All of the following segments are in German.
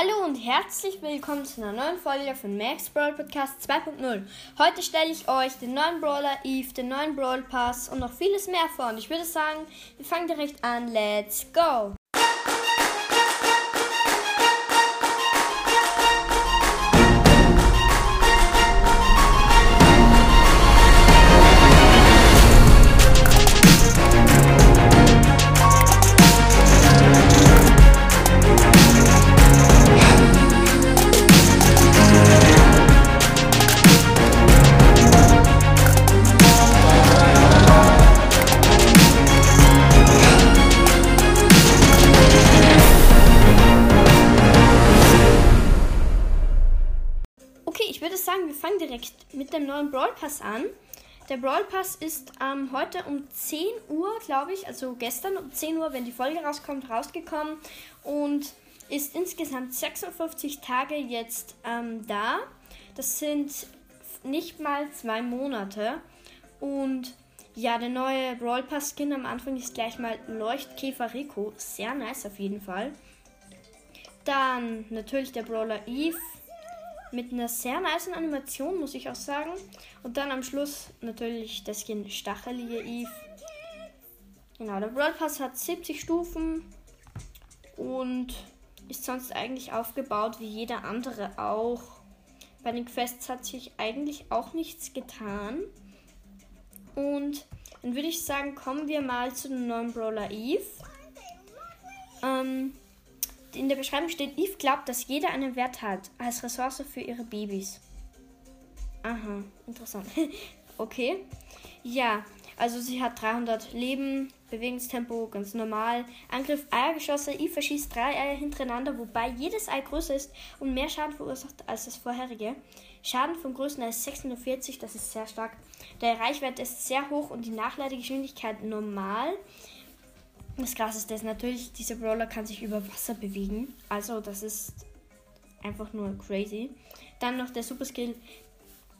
Hallo und herzlich willkommen zu einer neuen Folge von Max Brawl Podcast 2.0. Heute stelle ich euch den neuen Brawler Eve, den neuen Brawl Pass und noch vieles mehr vor. Und ich würde sagen, wir fangen direkt an. Let's go! Direkt mit dem neuen Brawl Pass an. Der Brawl Pass ist ähm, heute um 10 Uhr, glaube ich, also gestern um 10 Uhr, wenn die Folge rauskommt, rausgekommen und ist insgesamt 56 Tage jetzt ähm, da. Das sind nicht mal zwei Monate. Und ja, der neue Brawl Pass Skin am Anfang ist gleich mal Leuchtkäfer Rico. Sehr nice auf jeden Fall. Dann natürlich der Brawler Eve mit einer sehr nice Animation, muss ich auch sagen. Und dann am Schluss natürlich der Skin Stachelige Eve. Genau, der Brawl Pass hat 70 Stufen und ist sonst eigentlich aufgebaut wie jeder andere auch. Bei den Quests hat sich eigentlich auch nichts getan. Und dann würde ich sagen, kommen wir mal zu dem neuen Brawler Eve. Ähm, in der Beschreibung steht, Eve glaubt, dass jeder einen Wert hat als Ressource für ihre Babys. Aha, interessant. okay. Ja, also sie hat 300 Leben, Bewegungstempo ganz normal. Angriff Eiergeschosse. Eve verschießt drei Eier hintereinander, wobei jedes Ei größer ist und mehr Schaden verursacht als das vorherige. Schaden vom größten Ei ist 640, das ist sehr stark. Der Reichwert ist sehr hoch und die Nachladegeschwindigkeit normal. Das Krasseste ist natürlich, dieser Brawler kann sich über Wasser bewegen. Also das ist einfach nur crazy. Dann noch der Superskill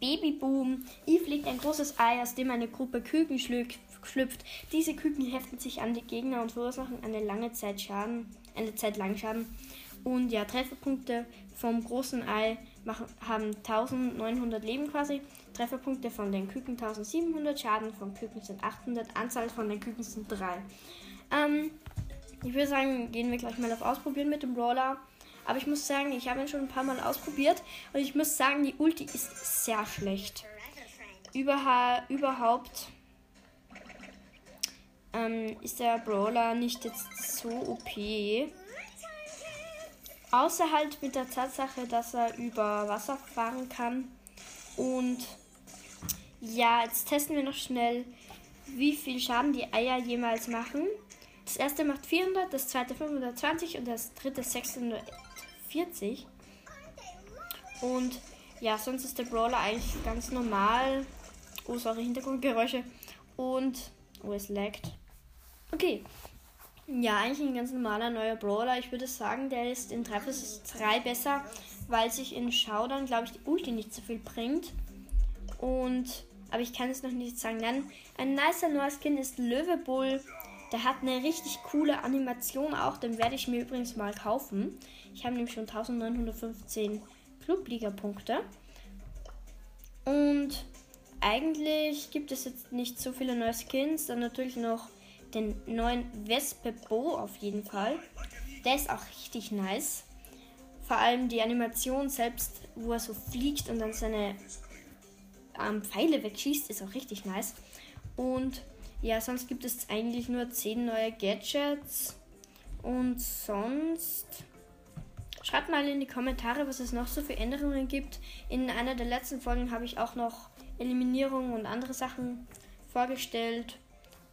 Babyboom. Eve legt ein großes Ei, aus dem eine Gruppe Küken schlüpft. Diese Küken heften sich an die Gegner und verursachen eine lange Zeit Schaden, eine Zeit lang Schaden. Und ja, Trefferpunkte vom großen Ei machen, haben 1900 Leben quasi. Trefferpunkte von den Küken 1700, Schaden von Küken sind 800, Anzahl von den Küken sind 3. Ähm, ich würde sagen, gehen wir gleich mal auf Ausprobieren mit dem Brawler. Aber ich muss sagen, ich habe ihn schon ein paar Mal ausprobiert und ich muss sagen, die Ulti ist sehr schlecht. Überha überhaupt ähm, ist der Brawler nicht jetzt so OP. Außer halt mit der Tatsache, dass er über Wasser fahren kann. Und ja, jetzt testen wir noch schnell, wie viel Schaden die Eier jemals machen. Das erste macht 400, das zweite 520 und das dritte 640. Und ja, sonst ist der Brawler eigentlich ganz normal. Oh, sorry, Hintergrundgeräusche. Und, oh, es laggt. Okay. Ja, eigentlich ein ganz normaler neuer Brawler. Ich würde sagen, der ist in 3 vs 3 besser, weil sich in Showdown, glaube ich, die Ulti nicht so viel bringt. Und, aber ich kann es noch nicht sagen. Dann ein nicer neuer Skin ist Löwebull. Der hat eine richtig coole Animation auch. Den werde ich mir übrigens mal kaufen. Ich habe nämlich schon 1915 Clubliga-Punkte. Und eigentlich gibt es jetzt nicht so viele neue Skins. Dann natürlich noch den neuen Wespe Bo auf jeden Fall. Der ist auch richtig nice. Vor allem die Animation selbst, wo er so fliegt und dann seine ähm, Pfeile wegschießt, ist auch richtig nice. Und ja, sonst gibt es eigentlich nur 10 neue Gadgets. Und sonst. Schreibt mal in die Kommentare, was es noch so für Änderungen gibt. In einer der letzten Folgen habe ich auch noch Eliminierungen und andere Sachen vorgestellt.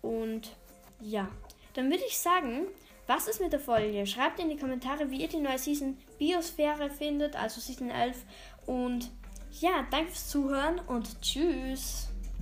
Und ja, dann würde ich sagen, was ist mit der Folge? Schreibt in die Kommentare, wie ihr die neue Season Biosphäre findet, also Season 11. Und ja, danke fürs Zuhören und tschüss.